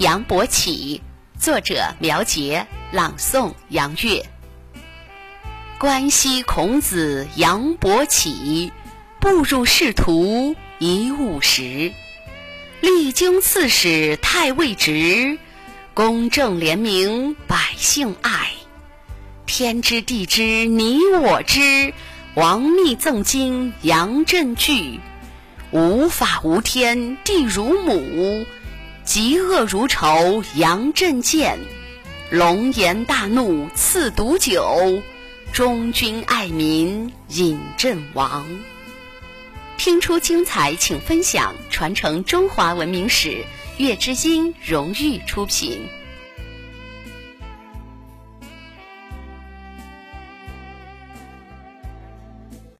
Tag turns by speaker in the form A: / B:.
A: 杨伯起，作者苗杰，朗诵杨月。关西孔子杨伯起，步入仕途一五十，历经刺史、太尉职，公正廉明，百姓爱。天知地知你我知，王密赠金杨震句。无法无天地如母，嫉恶如仇杨震剑。龙颜大怒赐毒酒。忠君爱民，引阵亡。听出精彩，请分享，传承中华文明史。月之音荣誉出品。